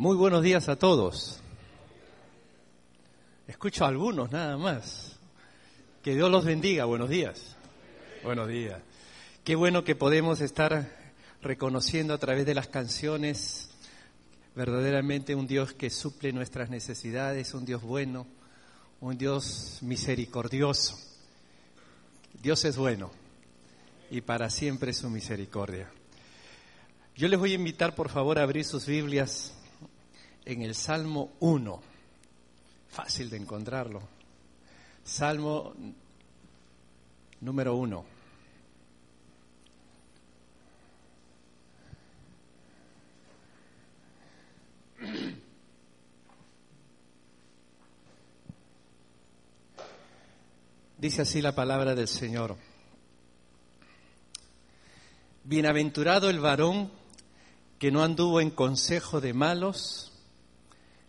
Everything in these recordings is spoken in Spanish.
Muy buenos días a todos. Escucho a algunos nada más. Que Dios los bendiga. Buenos días. Buenos días. Qué bueno que podemos estar reconociendo a través de las canciones verdaderamente un Dios que suple nuestras necesidades, un Dios bueno, un Dios misericordioso. Dios es bueno y para siempre su misericordia. Yo les voy a invitar, por favor, a abrir sus Biblias en el Salmo 1. Fácil de encontrarlo. Salmo número 1. Dice así la palabra del Señor. Bienaventurado el varón que no anduvo en consejo de malos,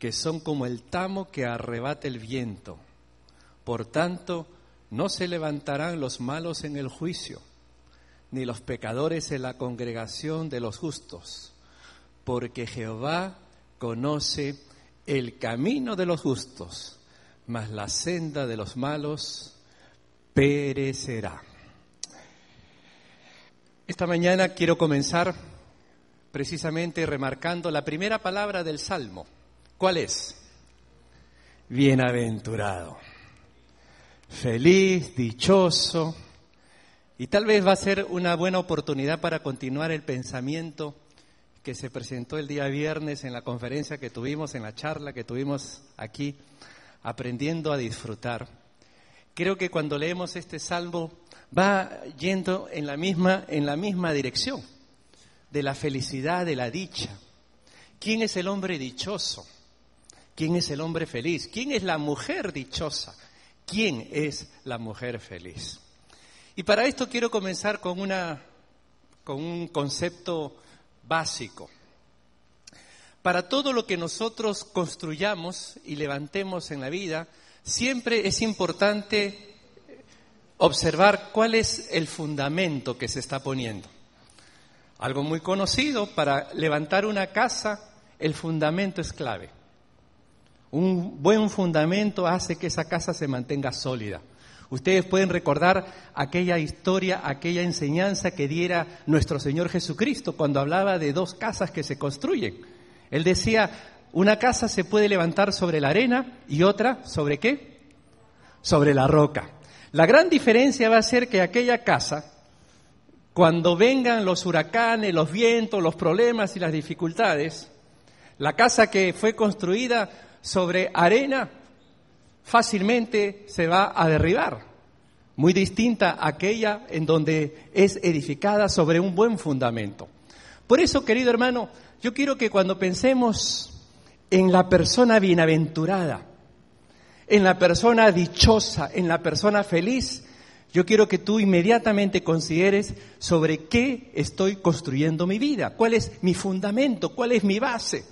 que son como el tamo que arrebata el viento. Por tanto, no se levantarán los malos en el juicio, ni los pecadores en la congregación de los justos, porque Jehová conoce el camino de los justos, mas la senda de los malos perecerá. Esta mañana quiero comenzar precisamente remarcando la primera palabra del Salmo. ¿Cuál es? Bienaventurado, feliz, dichoso. Y tal vez va a ser una buena oportunidad para continuar el pensamiento que se presentó el día viernes en la conferencia que tuvimos, en la charla que tuvimos aquí, aprendiendo a disfrutar. Creo que cuando leemos este salmo va yendo en la misma, en la misma dirección de la felicidad, de la dicha. ¿Quién es el hombre dichoso? ¿Quién es el hombre feliz? ¿Quién es la mujer dichosa? ¿Quién es la mujer feliz? Y para esto quiero comenzar con, una, con un concepto básico. Para todo lo que nosotros construyamos y levantemos en la vida, siempre es importante observar cuál es el fundamento que se está poniendo. Algo muy conocido, para levantar una casa, el fundamento es clave. Un buen fundamento hace que esa casa se mantenga sólida. Ustedes pueden recordar aquella historia, aquella enseñanza que diera nuestro Señor Jesucristo cuando hablaba de dos casas que se construyen. Él decía, una casa se puede levantar sobre la arena y otra sobre qué? Sobre la roca. La gran diferencia va a ser que aquella casa cuando vengan los huracanes, los vientos, los problemas y las dificultades, la casa que fue construida sobre arena fácilmente se va a derribar, muy distinta a aquella en donde es edificada sobre un buen fundamento. Por eso, querido hermano, yo quiero que cuando pensemos en la persona bienaventurada, en la persona dichosa, en la persona feliz, yo quiero que tú inmediatamente consideres sobre qué estoy construyendo mi vida, cuál es mi fundamento, cuál es mi base,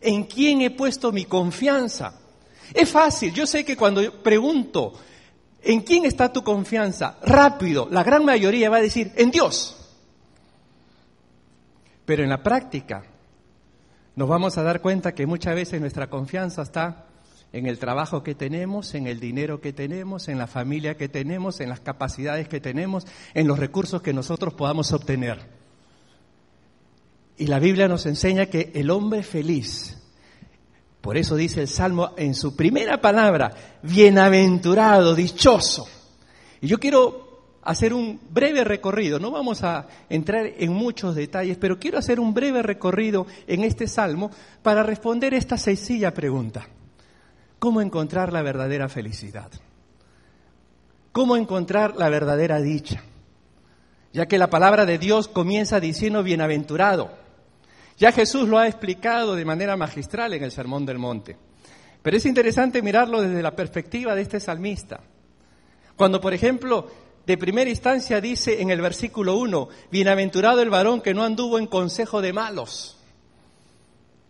en quién he puesto mi confianza. Es fácil, yo sé que cuando pregunto, ¿en quién está tu confianza? Rápido, la gran mayoría va a decir, en Dios. Pero en la práctica nos vamos a dar cuenta que muchas veces nuestra confianza está en el trabajo que tenemos, en el dinero que tenemos, en la familia que tenemos, en las capacidades que tenemos, en los recursos que nosotros podamos obtener. Y la Biblia nos enseña que el hombre feliz, por eso dice el Salmo en su primera palabra, bienaventurado, dichoso. Y yo quiero hacer un breve recorrido, no vamos a entrar en muchos detalles, pero quiero hacer un breve recorrido en este Salmo para responder esta sencilla pregunta cómo encontrar la verdadera felicidad, cómo encontrar la verdadera dicha, ya que la palabra de Dios comienza diciendo bienaventurado. Ya Jesús lo ha explicado de manera magistral en el Sermón del Monte. Pero es interesante mirarlo desde la perspectiva de este salmista. Cuando, por ejemplo, de primera instancia dice en el versículo 1, bienaventurado el varón que no anduvo en consejo de malos.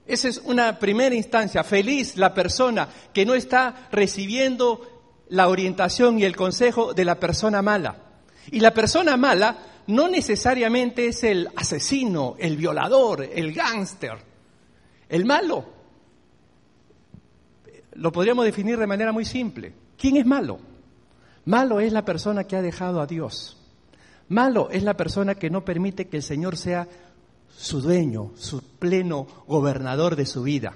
Esa es una primera instancia. Feliz la persona que no está recibiendo la orientación y el consejo de la persona mala. Y la persona mala no necesariamente es el asesino, el violador, el gángster. El malo lo podríamos definir de manera muy simple. ¿Quién es malo? Malo es la persona que ha dejado a Dios. Malo es la persona que no permite que el Señor sea su dueño, su pleno gobernador de su vida.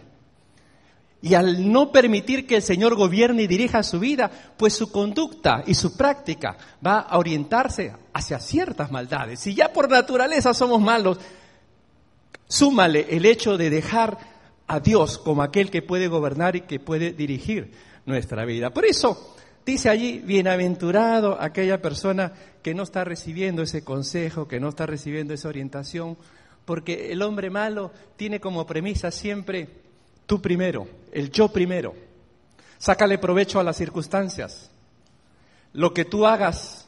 Y al no permitir que el Señor gobierne y dirija su vida, pues su conducta y su práctica va a orientarse hacia ciertas maldades. Si ya por naturaleza somos malos, súmale el hecho de dejar a Dios como aquel que puede gobernar y que puede dirigir nuestra vida. Por eso dice allí, bienaventurado aquella persona que no está recibiendo ese consejo, que no está recibiendo esa orientación, porque el hombre malo tiene como premisa siempre tú primero, el yo primero. Sácale provecho a las circunstancias. Lo que tú hagas,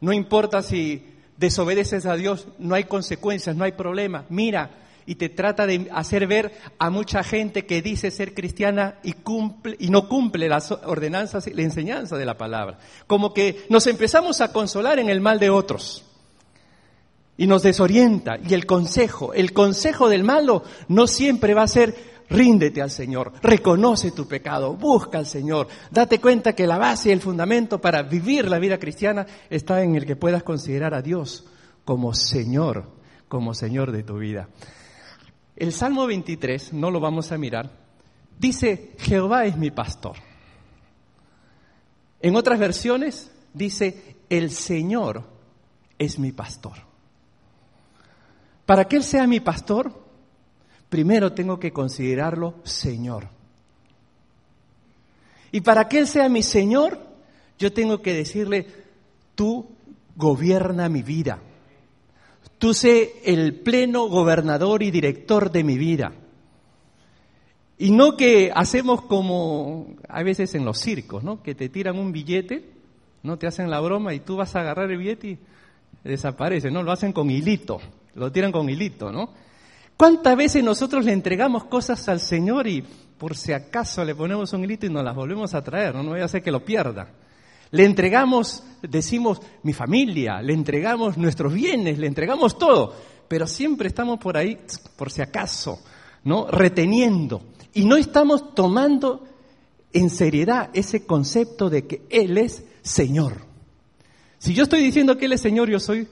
no importa si desobedeces a Dios, no hay consecuencias, no hay problema. Mira, y te trata de hacer ver a mucha gente que dice ser cristiana y, cumple, y no cumple las ordenanzas y la enseñanza de la palabra. Como que nos empezamos a consolar en el mal de otros y nos desorienta. Y el consejo, el consejo del malo no siempre va a ser ríndete al Señor, reconoce tu pecado, busca al Señor, date cuenta que la base y el fundamento para vivir la vida cristiana está en el que puedas considerar a Dios como Señor, como Señor de tu vida. El Salmo 23, no lo vamos a mirar, dice, Jehová es mi pastor. En otras versiones dice, el Señor es mi pastor. Para que Él sea mi pastor, primero tengo que considerarlo Señor. Y para que Él sea mi Señor, yo tengo que decirle, tú gobierna mi vida. Tú sé el pleno gobernador y director de mi vida. Y no que hacemos como a veces en los circos, ¿no? Que te tiran un billete, no te hacen la broma y tú vas a agarrar el billete y desaparece, ¿no? Lo hacen con hilito, lo tiran con hilito, ¿no? ¿Cuántas veces nosotros le entregamos cosas al Señor y por si acaso le ponemos un hilito y nos las volvemos a traer, no, no voy a hacer que lo pierda? Le entregamos, decimos, mi familia, le entregamos nuestros bienes, le entregamos todo, pero siempre estamos por ahí, por si acaso, ¿no? Reteniendo. Y no estamos tomando en seriedad ese concepto de que Él es Señor. Si yo estoy diciendo que Él es Señor, yo soy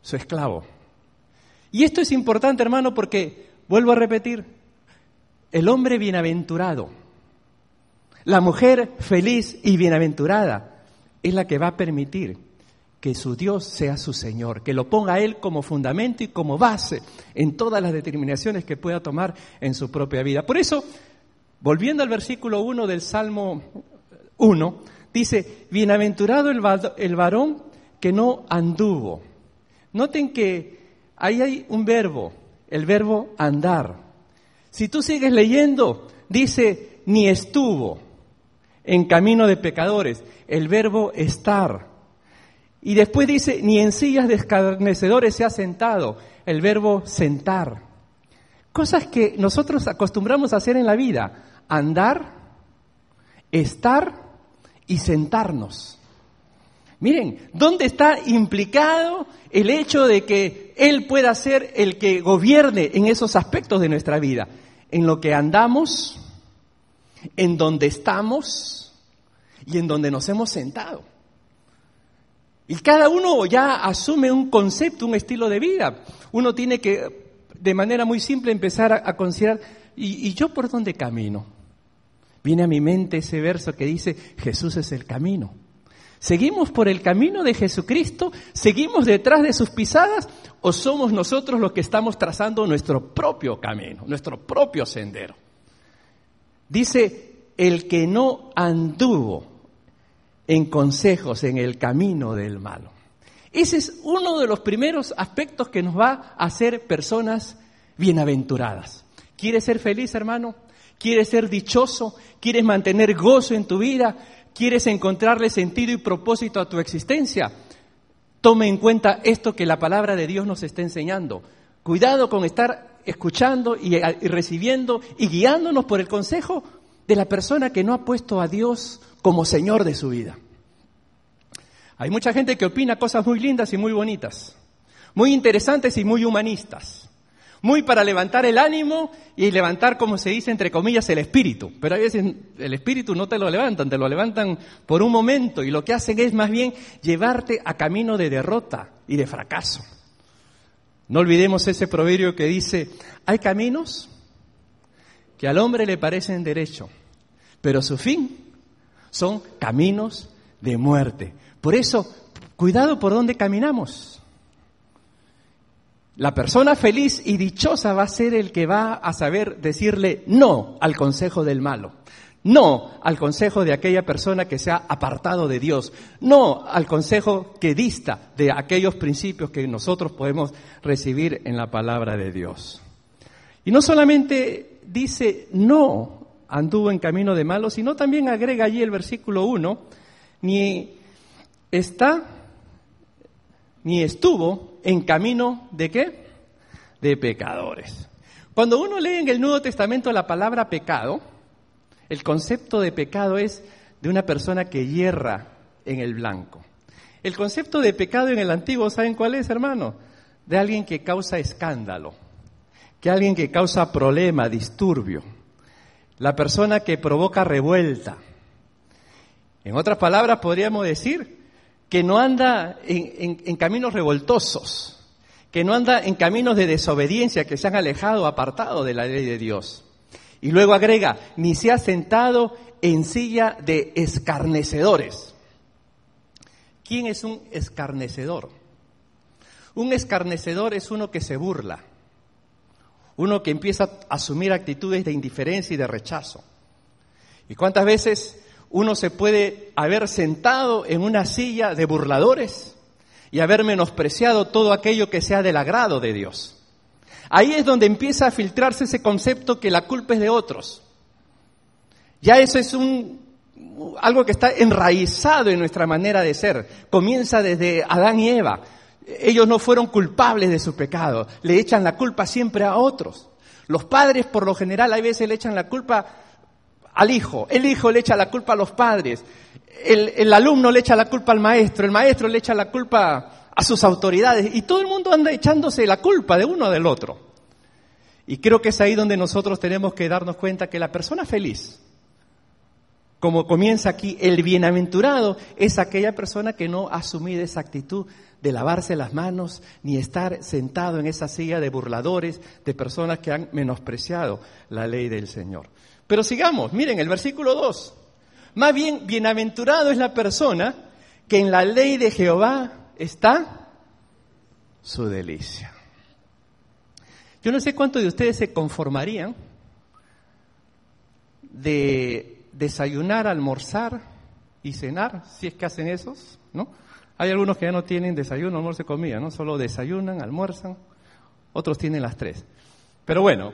su esclavo. Y esto es importante, hermano, porque, vuelvo a repetir, el hombre bienaventurado, la mujer feliz y bienaventurada, es la que va a permitir que su Dios sea su Señor, que lo ponga a Él como fundamento y como base en todas las determinaciones que pueda tomar en su propia vida. Por eso, volviendo al versículo 1 del Salmo 1, dice, bienaventurado el varón que no anduvo. Noten que ahí hay un verbo, el verbo andar. Si tú sigues leyendo, dice, ni estuvo en camino de pecadores, el verbo estar. Y después dice, ni en sillas de escarnecedores se ha sentado, el verbo sentar. Cosas que nosotros acostumbramos a hacer en la vida, andar, estar y sentarnos. Miren, ¿dónde está implicado el hecho de que Él pueda ser el que gobierne en esos aspectos de nuestra vida? En lo que andamos, en donde estamos y en donde nos hemos sentado. Y cada uno ya asume un concepto, un estilo de vida. Uno tiene que, de manera muy simple, empezar a, considerar, ¿y, ¿y yo por dónde camino? Viene a mi mente ese verso que dice, Jesús es el camino. ¿Seguimos por el camino de Jesucristo? ¿Seguimos detrás de sus pisadas? ¿O somos nosotros los que estamos trazando nuestro propio camino, nuestro propio sendero? Dice, el que no anduvo en consejos en el camino del malo. Ese es uno de los primeros aspectos que nos va a hacer personas bienaventuradas. ¿Quieres ser feliz, hermano? ¿Quieres ser dichoso? ¿Quieres mantener gozo en tu vida? ¿Quieres encontrarle sentido y propósito a tu existencia? Tome en cuenta esto que la palabra de Dios nos está enseñando. Cuidado con estar escuchando y, recibiendo y guiándonos por el consejo de la persona que no ha puesto a Dios como Señor de su vida. Hay mucha gente que opina cosas muy lindas y muy bonitas, muy interesantes y muy humanistas, muy para levantar el ánimo y levantar, como se dice, entre comillas, el espíritu. Pero a veces el espíritu no te lo levantan, te lo levantan por un momento y lo que hacen es más bien llevarte a camino de derrota y de fracaso. No olvidemos ese proverbio que dice, hay caminos que al hombre le parecen derecho, pero su fin son caminos de muerte. Por eso, cuidado por dónde caminamos. La persona feliz y dichosa va a ser el que va a saber decirle no al consejo del malo, no al consejo de aquella persona que se ha apartado de Dios, no al consejo que dista de aquellos principios que nosotros podemos recibir en la palabra de Dios. Y no solamente dice no anduvo en camino de malo, sino también agrega allí el versículo 1, ni está ni estuvo en camino de qué? De pecadores. Cuando uno lee en el Nuevo Testamento la palabra pecado, el concepto de pecado es de una persona que hierra en el blanco. El concepto de pecado en el antiguo, ¿saben cuál es, hermano? De alguien que causa escándalo, que alguien que causa problema, disturbio, la persona que provoca revuelta. En otras palabras, podríamos decir que no anda en, caminos revoltosos, que no anda en caminos de desobediencia, que se han alejado, apartado de la ley de Dios. Y luego agrega, ni se ha sentado en silla de escarnecedores. ¿Quién es un escarnecedor? Un escarnecedor es uno que se burla, uno que empieza a asumir actitudes de indiferencia y de rechazo. ¿Y cuántas veces uno se puede haber sentado en una silla de burladores y haber menospreciado todo aquello que sea del agrado de Dios. Ahí es donde empieza a filtrarse ese concepto que la culpa es de otros. Ya eso es un, algo que está enraizado en nuestra manera de ser. Comienza desde Adán y Eva. Ellos no fueron culpables de su pecado. Le echan la culpa siempre a otros. Los padres, por lo general, a veces le echan la culpa al hijo, el hijo le echa la culpa a los padres, el, alumno le echa la culpa al maestro, el maestro le echa la culpa a sus autoridades y todo el mundo anda echándose la culpa de uno del otro. Y creo que es ahí donde nosotros tenemos que darnos cuenta que la persona feliz, como comienza aquí, el bienaventurado es aquella persona que no asumido esa actitud de lavarse las manos ni estar sentado en esa silla de burladores, de personas que han menospreciado la ley del Señor. Pero sigamos, miren el versículo 2. Más bien, bienaventurado es la persona que en la ley de Jehová está su delicia. Yo no sé cuántos de ustedes se conformarían de desayunar, almorzar y cenar, si es que hacen esos, ¿no? Hay algunos que ya no tienen desayuno, almuerzo y comida, ¿no? Solo desayunan, almuerzan, otros tienen las tres. Pero bueno,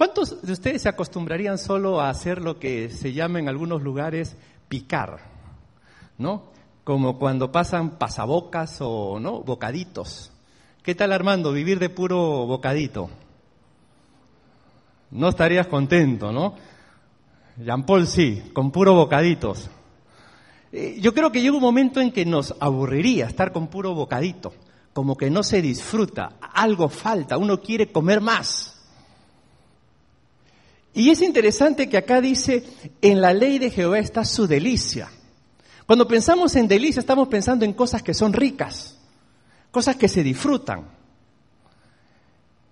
¿Cuántos de ustedes se acostumbrarían solo a hacer lo que se llama en algunos lugares picar? ¿No? Como cuando pasan pasabocas o no, bocaditos. ¿Qué tal Armando vivir de puro bocadito? No estarías contento, ¿no? Jean Paul sí, con puro bocaditos. Eh, yo creo que llega un momento en que nos aburriría estar con puro bocadito, como que no se disfruta, algo falta, uno quiere comer más. Y es interesante que acá dice, en la ley de Jehová está su delicia. Cuando pensamos en delicia estamos pensando en cosas que son ricas, cosas que se disfrutan.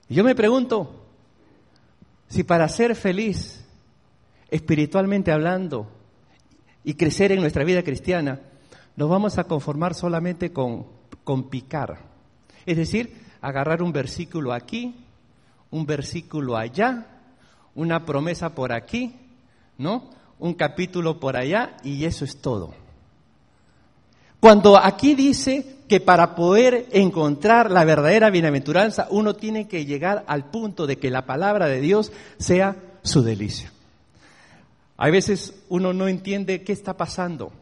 Y yo me pregunto, si para ser feliz, espiritualmente hablando, y crecer en nuestra vida cristiana, nos vamos a conformar solamente con, con picar. Es decir, agarrar un versículo aquí, un versículo allá, una promesa por aquí, ¿no? Un capítulo por allá y eso es todo. Cuando aquí dice que para poder encontrar la verdadera bienaventuranza uno tiene que llegar al punto de que la palabra de Dios sea su delicia. A veces uno no entiende qué está pasando,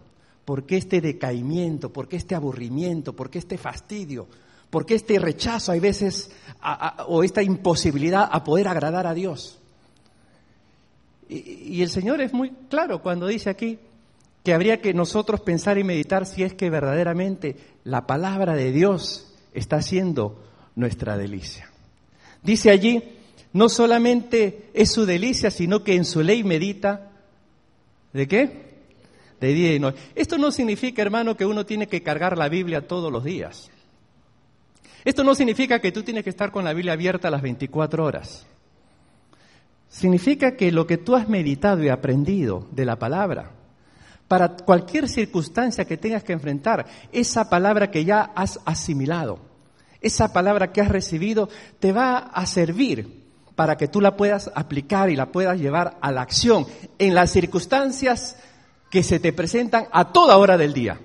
por qué este decaimiento, por qué este aburrimiento, por qué este fastidio, por qué este rechazo hay veces o esta imposibilidad a poder agradar a Dios. Y, el Señor es muy claro cuando dice aquí que habría que nosotros pensar y meditar si es que verdaderamente la palabra de Dios está siendo nuestra delicia. Dice allí, no solamente es su delicia, sino que en su ley medita ¿De qué? De día y noche. Esto no significa, hermano, que uno tiene que cargar la Biblia todos los días. Esto no significa que tú tienes que estar con la Biblia abierta las 24 horas. Significa que lo que tú has meditado y aprendido de la palabra, para cualquier circunstancia que tengas que enfrentar, esa palabra que ya has asimilado, esa palabra que has recibido, te va a servir para que tú la puedas aplicar y la puedas llevar a la acción en las circunstancias que se te presentan a toda hora del día.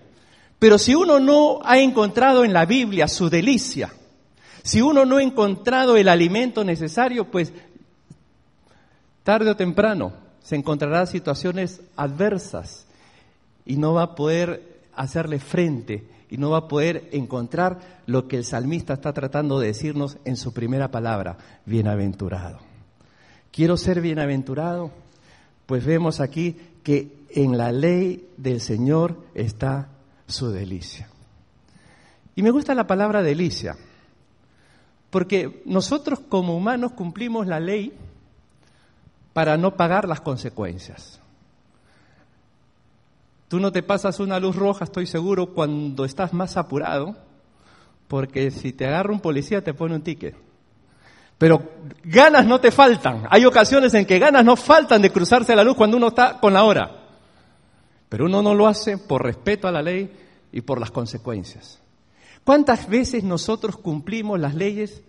Pero si uno no ha encontrado en la Biblia su delicia, si uno no ha encontrado el alimento necesario, pues tarde o temprano se encontrará situaciones adversas y no va a poder hacerle frente y no va a poder encontrar lo que el salmista está tratando de decirnos en su primera palabra, bienaventurado. ¿Quiero ser bienaventurado? Pues vemos aquí que en la ley del Señor está su delicia. Y me gusta la palabra delicia, porque nosotros como humanos cumplimos la ley para no pagar las consecuencias. Tú no te pasas una luz roja, estoy seguro, cuando estás más apurado, porque si te agarra un policía te pone un ticket. Pero ganas no te faltan. Hay ocasiones en que ganas no faltan de cruzarse la luz cuando uno está con la hora. Pero uno no lo hace por respeto a la ley y por las consecuencias. ¿Cuántas veces nosotros cumplimos las leyes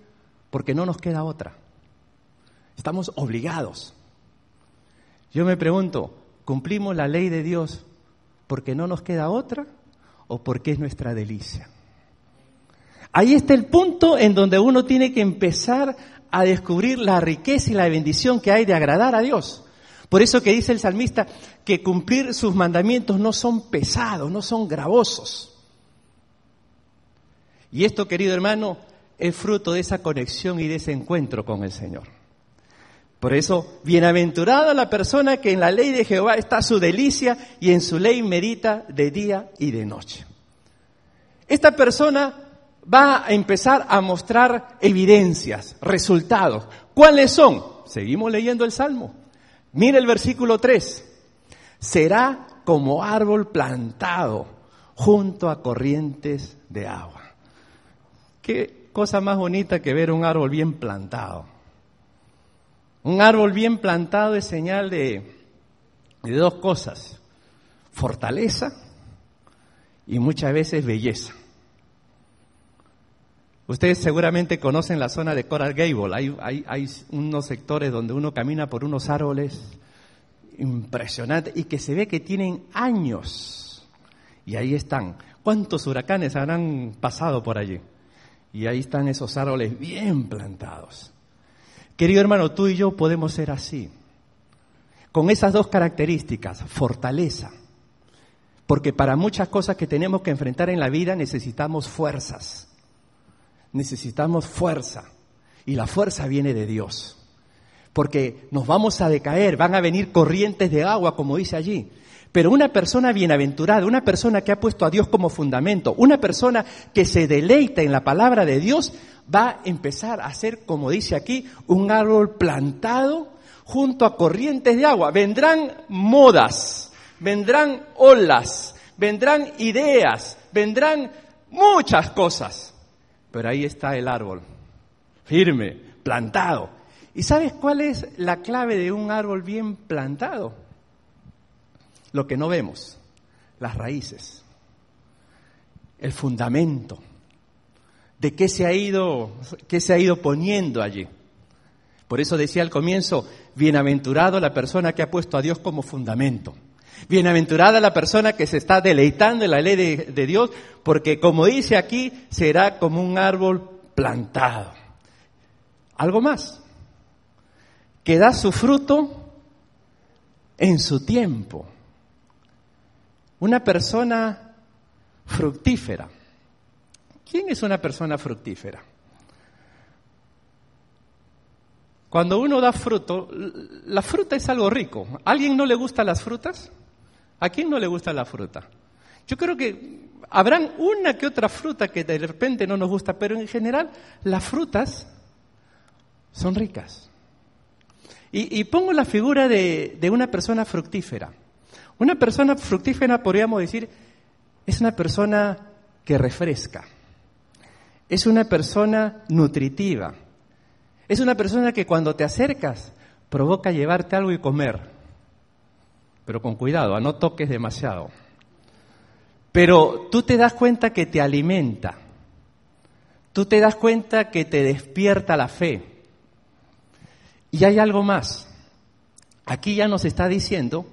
porque no nos queda otra? Estamos obligados. Yo me pregunto, ¿cumplimos la ley de Dios porque no nos queda otra o porque es nuestra delicia. Ahí está el punto en donde uno tiene que empezar a descubrir la riqueza y la bendición que hay de agradar a Dios. Por eso que dice el salmista que cumplir sus mandamientos no son pesados, no son gravosos. Y esto, querido hermano, es fruto de esa conexión y de ese encuentro con el Señor. Por eso, bienaventurada la persona que en la ley de Jehová está su delicia y en su ley medita de día y de noche. Esta persona va a empezar a mostrar evidencias, resultados. ¿Cuáles son? Seguimos leyendo el Salmo. Mira el versículo 3. Será como árbol plantado junto a corrientes de agua. Qué cosa más bonita que ver un árbol bien plantado. Un árbol bien plantado es señal de, dos cosas, fortaleza y muchas veces belleza. Ustedes seguramente conocen la zona de Coral Gable. Hay, hay, unos sectores donde uno camina por unos árboles impresionantes y que se ve que tienen años. Y ahí están. ¿Cuántos huracanes habrán pasado por allí? Y ahí están esos árboles bien plantados. Querido hermano, tú y yo podemos ser así, con esas dos características, fortaleza, porque para muchas cosas que tenemos que enfrentar en la vida necesitamos fuerzas, necesitamos fuerza, y la fuerza viene de Dios, porque nos vamos a decaer, van a venir corrientes de agua, como dice allí, pero una persona bienaventurada, una persona que ha puesto a Dios como fundamento, una persona que se deleita en la palabra de Dios, va a empezar a ser, como dice aquí, un árbol plantado junto a corrientes de agua. Vendrán modas, vendrán olas, vendrán ideas, vendrán muchas cosas. Pero ahí está el árbol, firme, plantado. ¿Y sabes cuál es la clave de un árbol bien plantado? Lo que no vemos, las raíces, el fundamento de qué se ha ido, qué se ha ido poniendo allí. Por eso decía al comienzo, bienaventurado la persona que ha puesto a Dios como fundamento. Bienaventurada la persona que se está deleitando en la ley de, de Dios, porque como dice aquí, será como un árbol plantado. Algo más, que da su fruto en su tiempo. Una persona fructífera. ¿Quién es una persona fructífera? Cuando uno da fruto, la fruta es algo rico. ¿A alguien no le gustan las frutas? ¿A quién no le gusta la fruta? Yo creo que habrán una que otra fruta que de repente no nos gusta, pero en general las frutas son ricas. Y, pongo la figura de, de una persona fructífera. Una persona fructífera, podríamos decir, es una persona que refresca. Es una persona nutritiva. Es una persona que cuando te acercas provoca llevarte algo y comer. Pero con cuidado, no toques demasiado. Pero tú te das cuenta que te alimenta. Tú te das cuenta que te despierta la fe. Y hay algo más. Aquí ya nos está diciendo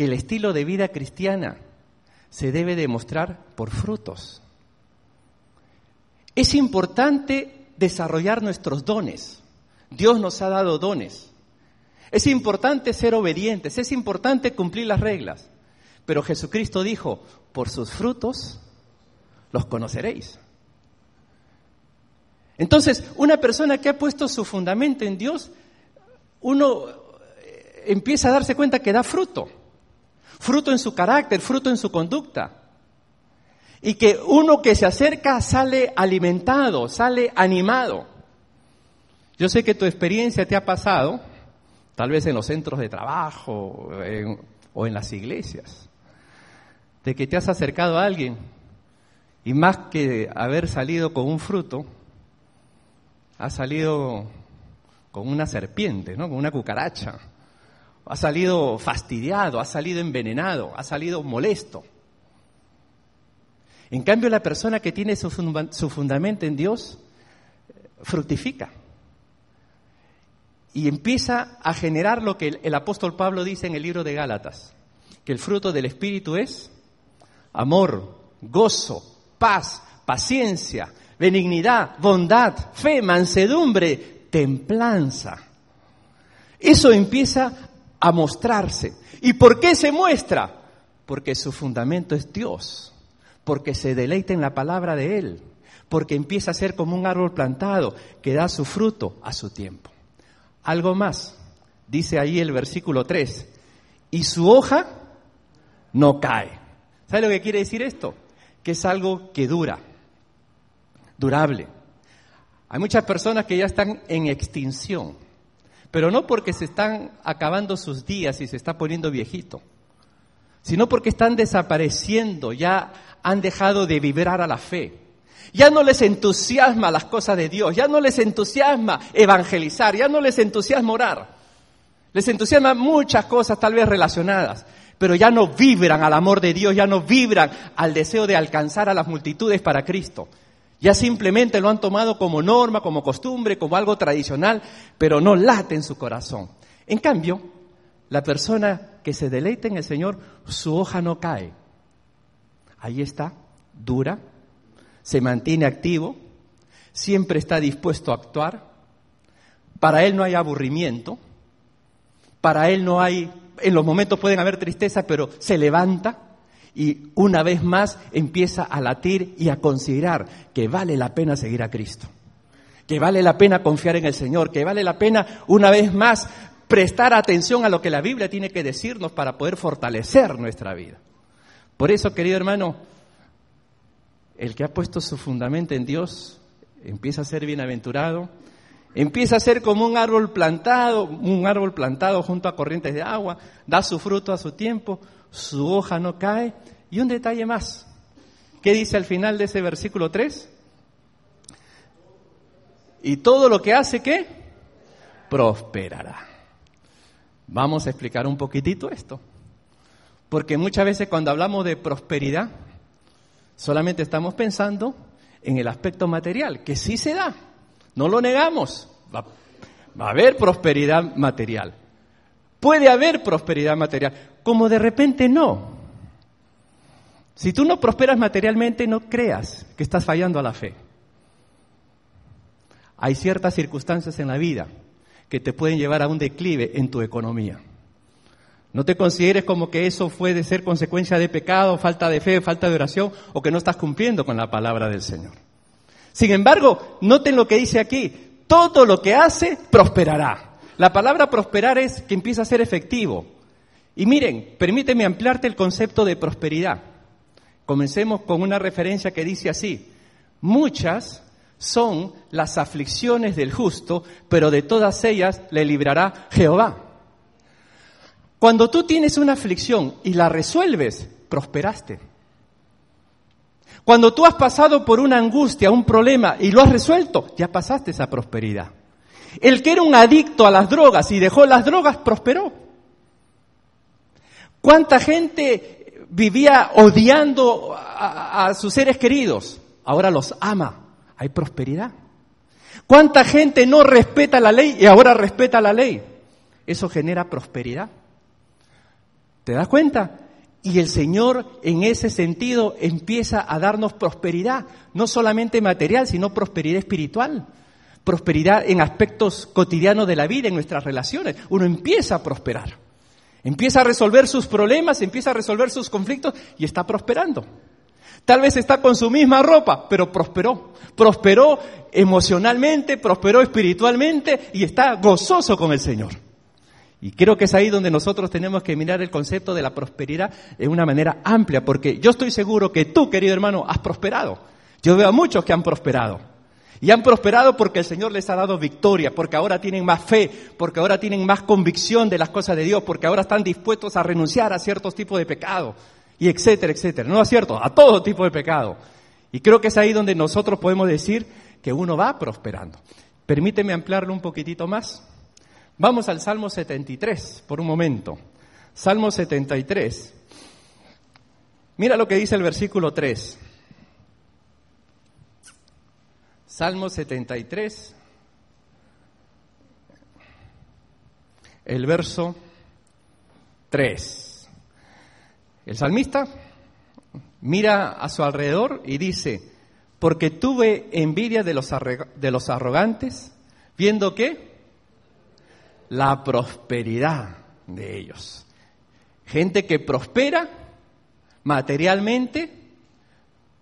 que el estilo de vida cristiana se debe demostrar por frutos. Es importante desarrollar nuestros dones. Dios nos ha dado dones. Es importante ser obedientes, es importante cumplir las reglas. Pero Jesucristo dijo, por sus frutos los conoceréis. Entonces, una persona que ha puesto su fundamento en Dios, uno eh, empieza a darse cuenta que da fruto. Fruto en su carácter, fruto en su conducta. Y que uno que se acerca sale alimentado, sale animado. Yo sé que tu experiencia te ha pasado, tal vez en los centros de trabajo o en las iglesias, de que te has acercado a alguien y más que haber salido con un fruto, ha salido con una serpiente, ¿no? con una cucaracha. Ha salido fastidiado, ha salido envenenado, ha salido molesto. En cambio, la persona que tiene su, fundamento en Dios fructifica y empieza a generar lo que el apóstol Pablo dice en el libro de Gálatas, que el fruto del Espíritu es amor, gozo, paz, paciencia, benignidad, bondad, fe, mansedumbre, templanza. Eso empieza a mostrarse. ¿Y por qué se muestra? Porque su fundamento es Dios porque se deleita en la palabra de Él, porque empieza a ser como un árbol plantado que da su fruto a su tiempo. Algo más, dice ahí el versículo 3, y su hoja no cae. ¿Sabe lo que quiere decir esto? Que es algo que dura, durable. Hay muchas personas que ya están en extinción, pero no porque se están acabando sus días y se está poniendo viejito, sino porque están desapareciendo, ya han dejado de vibrar a la fe. Ya no les entusiasma las cosas de Dios, ya no les entusiasma evangelizar, ya no les entusiasma orar. Les entusiasma muchas cosas tal vez relacionadas, pero ya no vibran al amor de Dios, ya no vibran al deseo de alcanzar a las multitudes para Cristo. Ya simplemente lo han tomado como norma, como costumbre, como algo tradicional, pero no late en su corazón. En cambio, la persona que se deleita en el Señor, su hoja no cae. Ahí está, dura, se mantiene activo, siempre está dispuesto a actuar. Para él no hay aburrimiento, para él no hay, en los momentos pueden haber tristeza, pero se levanta y una vez más empieza a latir y a considerar que vale la pena seguir a Cristo, que vale la pena confiar en el Señor, que vale la pena una vez más prestar atención a lo que la Biblia tiene que decirnos para poder fortalecer nuestra vida. Por eso, querido hermano, el que ha puesto su fundamento en Dios empieza a ser bienaventurado, empieza a ser como un árbol plantado, un árbol plantado junto a corrientes de agua, da su fruto a su tiempo, su hoja no cae. Y un detalle más, ¿qué dice al final de ese versículo 3? Y todo lo que hace, ¿qué? Prosperará. Vamos a explicar un poquitito esto. Porque muchas veces cuando hablamos de prosperidad, solamente estamos pensando en el aspecto material, que sí se da, no lo negamos. Va, a haber prosperidad material. Puede haber prosperidad material, como de repente no. Si tú no prosperas materialmente, no creas que estás fallando a la fe. Hay ciertas circunstancias en la vida que te pueden llevar a un declive en tu economía. No te consideres como que eso fue de ser consecuencia de pecado, falta de fe, falta de oración o que no estás cumpliendo con la palabra del Señor. Sin embargo, noten lo que dice aquí, todo lo que hace prosperará. La palabra prosperar es que empieza a ser efectivo. Y miren, permíteme ampliarte el concepto de prosperidad. Comencemos con una referencia que dice así, muchas son las aflicciones del justo, pero de todas ellas le librará Jehová. Cuando tú tienes una aflicción y la resuelves, prosperaste. Cuando tú has pasado por una angustia, un problema y lo has resuelto, ya pasaste esa prosperidad. El que era un adicto a las drogas y dejó las drogas, prosperó. ¿Cuánta gente vivía odiando a, sus seres queridos? Ahora los ama. Hay prosperidad. ¿Cuánta gente no respeta la ley y ahora respeta la ley? Eso genera prosperidad. ¿Te das cuenta? Y el Señor en ese sentido empieza a darnos prosperidad, no solamente material, sino prosperidad espiritual, prosperidad en aspectos cotidianos de la vida, en nuestras relaciones. Uno empieza a prosperar, empieza a resolver sus problemas, empieza a resolver sus conflictos y está prosperando. Tal vez está con su misma ropa, pero prosperó. Prosperó emocionalmente, prosperó espiritualmente y está gozoso con el Señor. Y creo que es ahí donde nosotros tenemos que mirar el concepto de la prosperidad de una manera amplia, porque yo estoy seguro que tú, querido hermano, has prosperado. Yo veo a muchos que han prosperado. Y han prosperado porque el Señor les ha dado victoria, porque ahora tienen más fe, porque ahora tienen más convicción de las cosas de Dios, porque ahora están dispuestos a renunciar a ciertos tipos de pecado, y etcétera, etcétera. No es cierto, a todo tipo de pecado. Y creo que es ahí donde nosotros podemos decir que uno va prosperando. Permíteme ampliarlo un poquitito más. Vamos al Salmo 73 por un momento. Salmo 73. Mira lo que dice el versículo 3. Salmo 73, el verso 3. El salmista mira a su alrededor y dice, porque tuve envidia de los, de los arrogantes, viendo que la prosperidad de ellos. Gente que prospera materialmente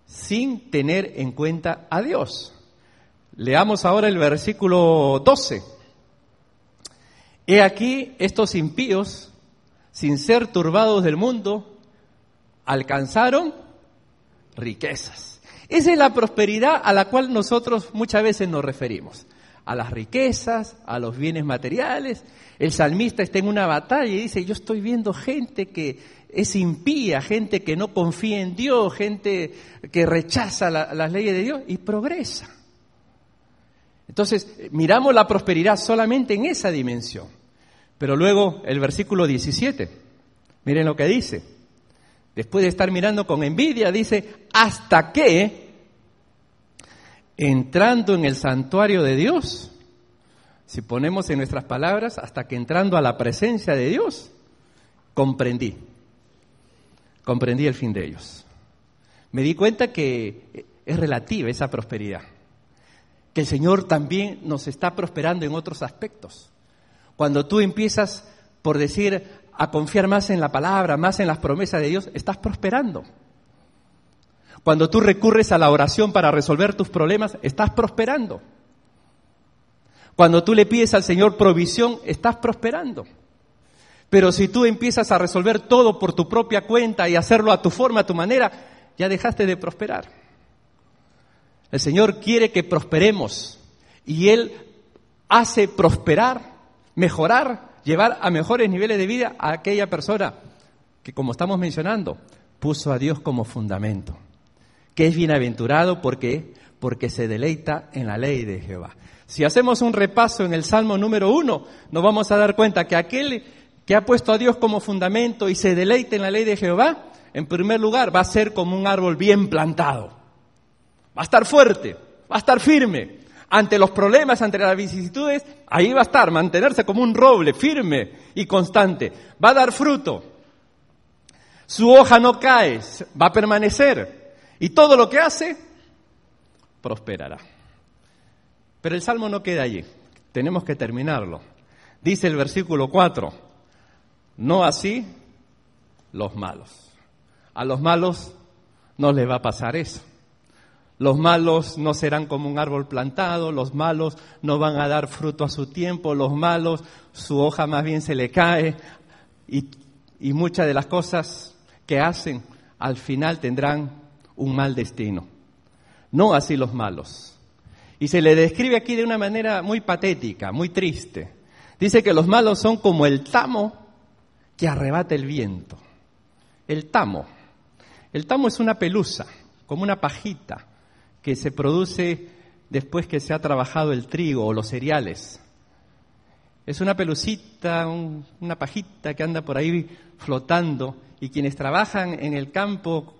sin tener en cuenta a Dios. Leamos ahora el versículo 12. He aquí estos impíos, sin ser turbados del mundo, alcanzaron riquezas. Esa es la prosperidad a la cual nosotros muchas veces nos referimos a las riquezas, a los bienes materiales. El salmista está en una batalla y dice, yo estoy viendo gente que es impía, gente que no confía en Dios, gente que rechaza las leyes de Dios y progresa. Entonces, miramos la prosperidad solamente en esa dimensión. Pero luego el versículo 17, miren lo que dice. Después de estar mirando con envidia, dice, hasta que entrando en el santuario de Dios, si ponemos en nuestras palabras, hasta que entrando a la presencia de Dios, comprendí, comprendí el fin de ellos. Me di cuenta que es relativa esa prosperidad, el Señor también nos está prosperando en otros aspectos. Cuando tú empiezas, por decir, a confiar más en la palabra, más en las promesas de Dios, estás prosperando. Cuando tú recurres a la oración para resolver tus problemas, estás prosperando. Cuando tú le pides al Señor provisión, estás prosperando. Pero si tú empiezas a resolver todo por tu propia cuenta y hacerlo a tu forma, a tu manera, ya dejaste de prosperar. El Señor quiere que prosperemos y Él hace prosperar, mejorar, llevar a mejores niveles de vida a aquella persona que, como estamos mencionando, puso a Dios como fundamento que es bienaventurado porque porque se deleita en la ley de Jehová. Si hacemos un repaso en el Salmo número uno, nos vamos a dar cuenta que aquel que ha puesto a Dios como fundamento y se deleita en la ley de Jehová, en primer lugar va a ser como un árbol bien plantado. Va a estar fuerte, va a estar firme. Ante los problemas, ante las vicisitudes, ahí va a estar, mantenerse como un roble, firme y constante. Va a dar fruto. Su hoja no cae, va a permanecer. Y todo lo que hace, prosperará. Pero el salmo no queda allí, tenemos que terminarlo. Dice el versículo 4, No así los malos. A los malos no les va a pasar eso. Los malos no serán como un árbol plantado, los malos no van a dar fruto a su tiempo, los malos su hoja más bien se le cae y, y muchas de las cosas que hacen al final tendrán un mal destino. No así los malos. Y se le describe aquí de una manera muy patética, muy triste. Dice que los malos son como el tamo que arrebata el viento. El tamo. El tamo es una pelusa, como una pajita que se produce después que se ha trabajado el trigo o los cereales. Es una pelucita, una pajita que anda por ahí flotando y quienes trabajan en el campo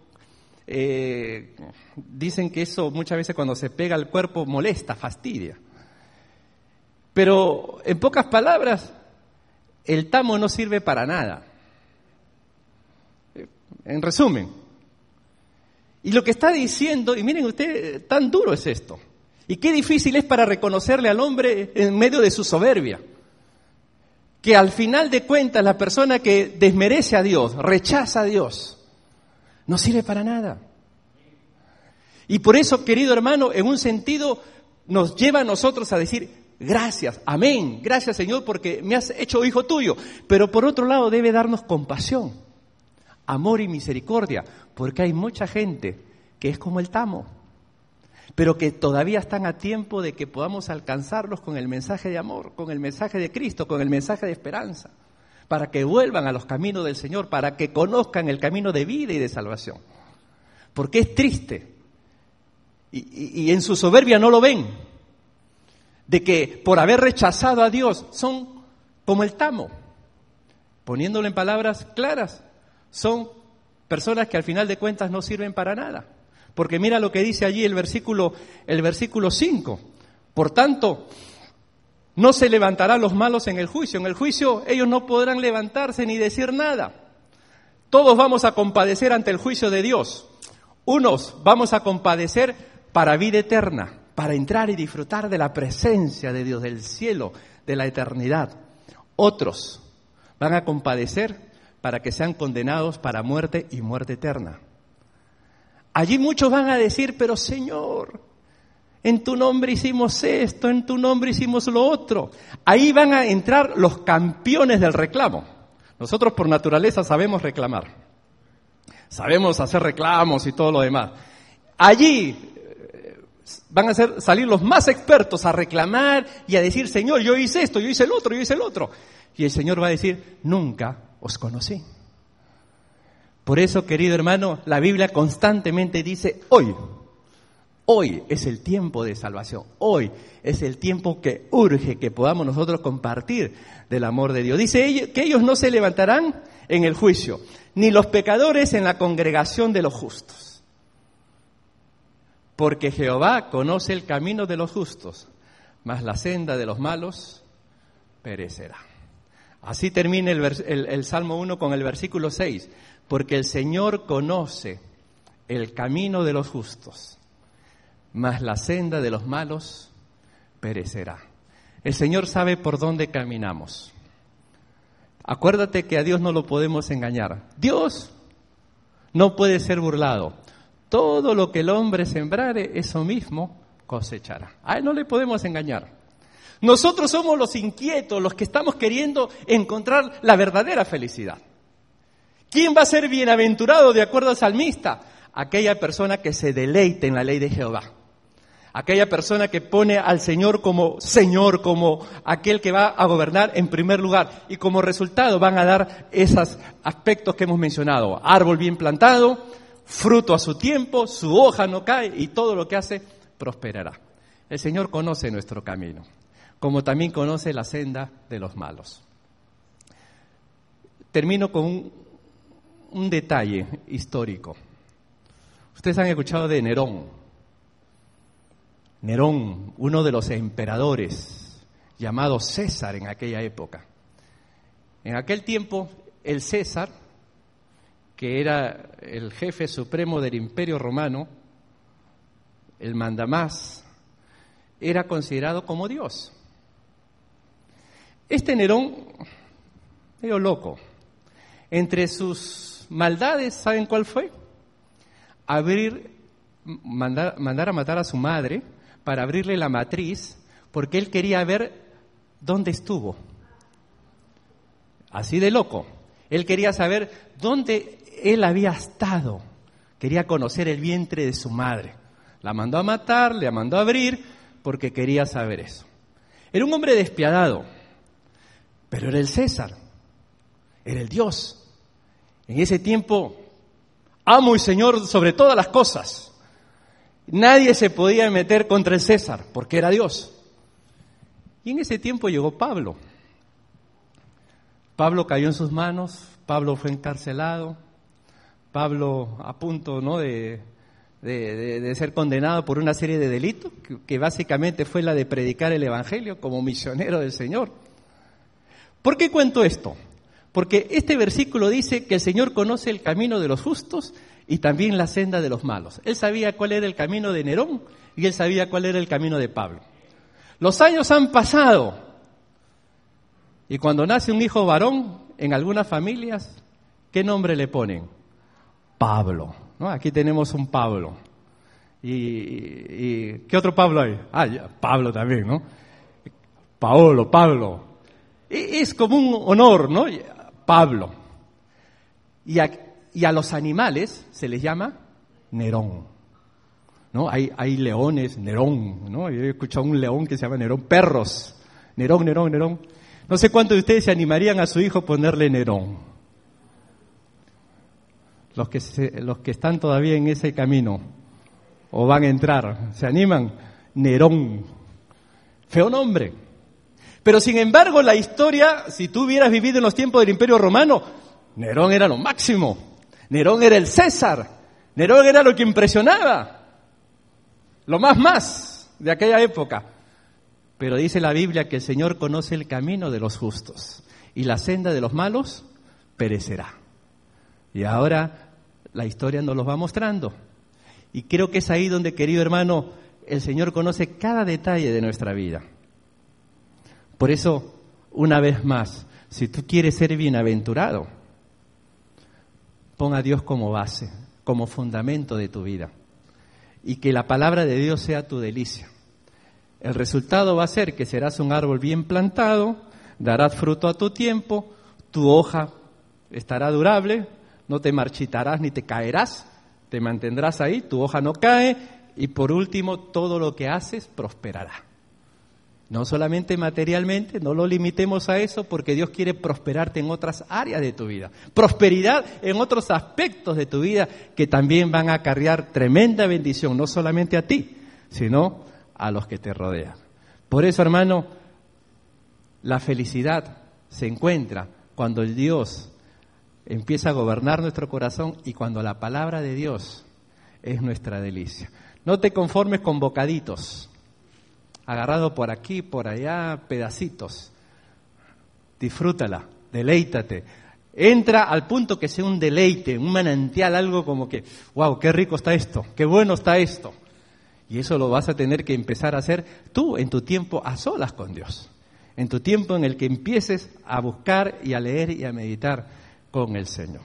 eh, dicen que eso muchas veces cuando se pega al cuerpo molesta, fastidia. Pero en pocas palabras, el tamo no sirve para nada. En resumen, y lo que está diciendo, y miren usted, tan duro es esto. Y qué difícil es para reconocerle al hombre en medio de su soberbia. Que al final de cuentas la persona que desmerece a Dios, rechaza a Dios, no sirve para nada. Y por eso, querido hermano, en un sentido nos lleva a nosotros a decir, gracias, amén, gracias Señor porque me has hecho hijo tuyo. Pero por otro lado debe darnos compasión amor y misericordia, porque hay mucha gente que es como el tamo, pero que todavía están a tiempo de que podamos alcanzarlos con el mensaje de amor, con el mensaje de Cristo, con el mensaje de esperanza, para que vuelvan a los caminos del Señor, para que conozcan el camino de vida y de salvación. Porque es triste, y, en su soberbia no lo ven, de que por haber rechazado a Dios son como el tamo, poniéndolo en palabras claras, son personas que al final de cuentas no sirven para nada. Porque mira lo que dice allí el versículo, el versículo 5. Por tanto, no se levantarán los malos en el juicio. En el juicio ellos no podrán levantarse ni decir nada. Todos vamos a compadecer ante el juicio de Dios. Unos vamos a compadecer para vida eterna, para entrar y disfrutar de la presencia de Dios, del cielo, de la eternidad. Otros van a compadecer para que sean condenados para muerte y muerte eterna. Allí muchos van a decir, pero Señor, en tu nombre hicimos esto, en tu nombre hicimos lo otro. Ahí van a entrar los campeones del reclamo. Nosotros por naturaleza sabemos reclamar. Sabemos hacer reclamos y todo lo demás. Allí eh, van a salir los más expertos a reclamar y a decir, Señor, yo hice esto, yo hice el otro, yo hice el otro. Y el Señor va a decir, nunca os conocí. Por eso, querido hermano, la Biblia constantemente dice, hoy, hoy es el tiempo de salvación, hoy es el tiempo que urge que podamos nosotros compartir del amor de Dios. Dice que ellos no se levantarán en el juicio, ni los pecadores en la congregación de los justos. Porque Jehová conoce el camino de los justos, mas la senda de los malos perecerá. Así termina el, Salmo 1 con el versículo 6, porque el Señor conoce el camino de los justos, mas la senda de los malos perecerá. El Señor sabe por dónde caminamos. Acuérdate que a Dios no lo podemos engañar. Dios no puede ser burlado. Todo lo que el hombre sembrare, eso mismo cosechará. A Él no le podemos engañar. Nosotros somos los inquietos, los que estamos queriendo encontrar la verdadera felicidad. ¿Quién va a ser bienaventurado de acuerdo al salmista? Aquella persona que se deleite en la ley de Jehová. Aquella persona que pone al Señor como Señor, como aquel que va a gobernar en primer lugar. Y como resultado van a dar esos aspectos que hemos mencionado. Árbol bien plantado, fruto a su tiempo, su hoja no cae y todo lo que hace prosperará. El Señor conoce nuestro camino como también conoce la senda de los malos. Termino con un, detalle histórico. Ustedes han escuchado de Nerón. Nerón, uno de los emperadores, llamado César en aquella época. En aquel tiempo, el César, que era el jefe supremo del imperio romano, el mandamás, era considerado como Dios. Este Nerón, medio loco, Entre sus maldades, ¿saben cuál fue? Abrir, mandar, mandar a matar a su madre para abrirle la matriz, porque él quería ver dónde estuvo. Así de loco. Él quería saber dónde él había estado. Quería conocer el vientre de su madre. La mandó a matar, le mandó a abrir, porque quería saber eso. Era un hombre despiadado, pero era el César, era el Dios. En ese tiempo, amo y Señor sobre todas las cosas. Nadie se podía meter contra el César, porque era Dios. Y en ese tiempo llegó Pablo. Pablo cayó en sus manos, Pablo fue encarcelado, Pablo a punto ¿no? de, de, ser condenado por una serie de delitos, que, básicamente fue la de predicar el Evangelio como misionero del Señor. ¿Por qué cuento esto? Porque este versículo dice que el Señor conoce el camino de los justos y también la senda de los malos. Él sabía cuál era el camino de Nerón y él sabía cuál era el camino de Pablo. Los años han pasado y cuando nace un hijo varón en algunas familias, ¿qué nombre le ponen? Pablo. Aquí tenemos un Pablo. Y, qué otro Pablo hay? Ah, Pablo también, ¿no? Paolo, Pablo. Es como un honor, ¿no? Pablo. Y a, los animales se les llama Nerón. ¿No? Hay, hay leones, Nerón, ¿no? Yo he escuchado un león que se llama Nerón, perros, Nerón, Nerón, Nerón. No sé cuántos de ustedes se animarían a su hijo ponerle Nerón los que, los que están todavía en ese camino o van a entrar, ¿se animan? Nerón. Feo nombre. Pero sin embargo, la historia, si tú hubieras vivido en los tiempos del Imperio Romano, Nerón era lo máximo. Nerón era el César. Nerón era lo que impresionaba. Lo más más de aquella época. Pero dice la Biblia que el Señor conoce el camino de los justos y la senda de los malos perecerá. Y ahora la historia nos los va mostrando. Y creo que es ahí donde, querido hermano, el Señor conoce cada detalle de nuestra vida. Por eso, una vez más, si tú quieres ser bienaventurado, pon a Dios como base, como fundamento de tu vida. Y que la palabra de Dios sea tu delicia. El resultado va a ser que serás un árbol bien plantado, darás fruto a tu tiempo, tu hoja estará durable, no te marchitarás ni te caerás, te mantendrás ahí, tu hoja no cae y por último todo lo que haces prosperará. No solamente materialmente, no lo limitemos a eso porque Dios quiere prosperarte en otras áreas de tu vida. Prosperidad en otros aspectos de tu vida que también van a acarrear tremenda bendición, no solamente a ti, sino a los que te rodean. Por eso, hermano, la felicidad se encuentra cuando el Dios empieza a gobernar nuestro corazón y cuando la palabra de Dios es nuestra delicia. No te conformes con bocaditos, agarrado por aquí, por allá, pedacitos. Disfrútala, deleítate. Entra al punto que sea un deleite, un manantial, algo como que, wow, qué rico está esto, qué bueno está esto. Y eso lo vas a tener que empezar a hacer tú en tu tiempo a solas con Dios. En tu tiempo en el que empieces a buscar y a leer y a meditar con el Señor.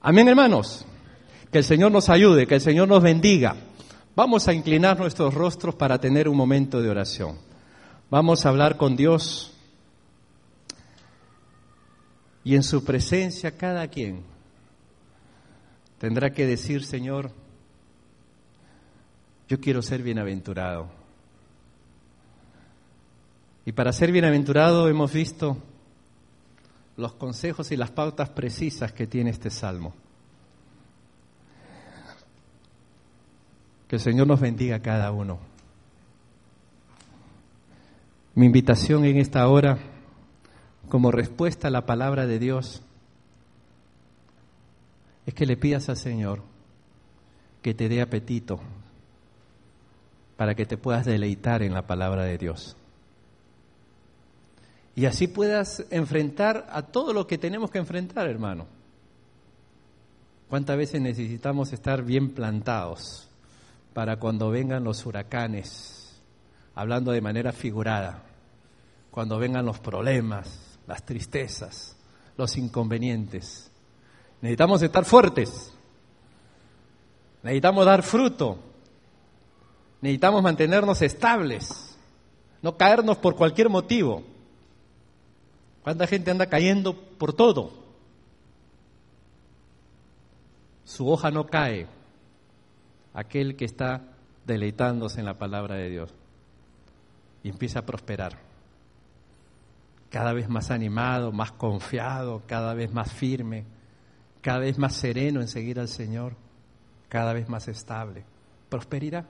Amén, hermanos. Que el Señor nos ayude, que el Señor nos bendiga. Vamos a inclinar nuestros rostros para tener un momento de oración. Vamos a hablar con Dios y en su presencia cada quien tendrá que decir, Señor, yo quiero ser bienaventurado. Y para ser bienaventurado hemos visto los consejos y las pautas precisas que tiene este salmo. Que el Señor nos bendiga a cada uno. Mi invitación en esta hora, como respuesta a la palabra de Dios, es que le pidas al Señor que te dé apetito para que te puedas deleitar en la palabra de Dios y así puedas enfrentar a todo lo que tenemos que enfrentar, hermano. ¿Cuántas veces necesitamos estar bien plantados para cuando vengan los huracanes, hablando de manera figurada, cuando vengan los problemas, las tristezas, los inconvenientes. Necesitamos estar fuertes. Necesitamos dar fruto. Necesitamos mantenernos estables. No caernos por cualquier motivo. ¿Cuánta gente anda cayendo por todo? Su hoja no cae. Aquel que está deleitándose en la palabra de Dios y empieza a prosperar. Cada vez más animado, más confiado, cada vez más firme, cada vez más sereno en seguir al Señor, cada vez más estable. Prosperirá.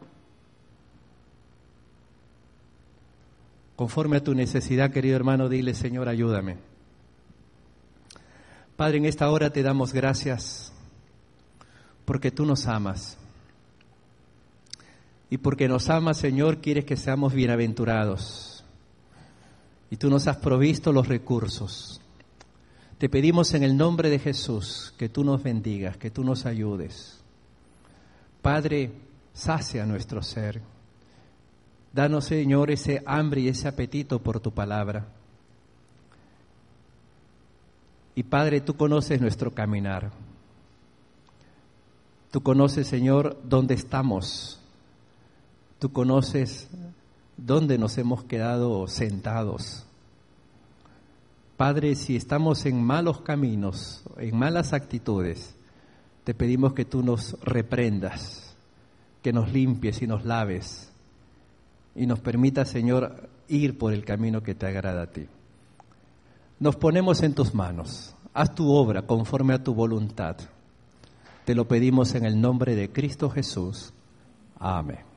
Conforme a tu necesidad, querido hermano, dile, Señor, ayúdame. Padre, en esta hora te damos gracias porque tú nos amas. Y porque nos amas, Señor, quieres que seamos bienaventurados. Y tú nos has provisto los recursos. Te pedimos en el nombre de Jesús que tú nos bendigas, que tú nos ayudes. Padre, sacia nuestro ser. Danos, Señor, ese hambre y ese apetito por tu palabra. Y Padre, tú conoces nuestro caminar. Tú conoces, Señor, dónde estamos. Tú conoces dónde nos hemos quedado sentados. Padre, si estamos en malos caminos, en malas actitudes, te pedimos que tú nos reprendas, que nos limpies y nos laves y nos permita, Señor, ir por el camino que te agrada a ti. Nos ponemos en tus manos. Haz tu obra conforme a tu voluntad. Te lo pedimos en el nombre de Cristo Jesús. Amén.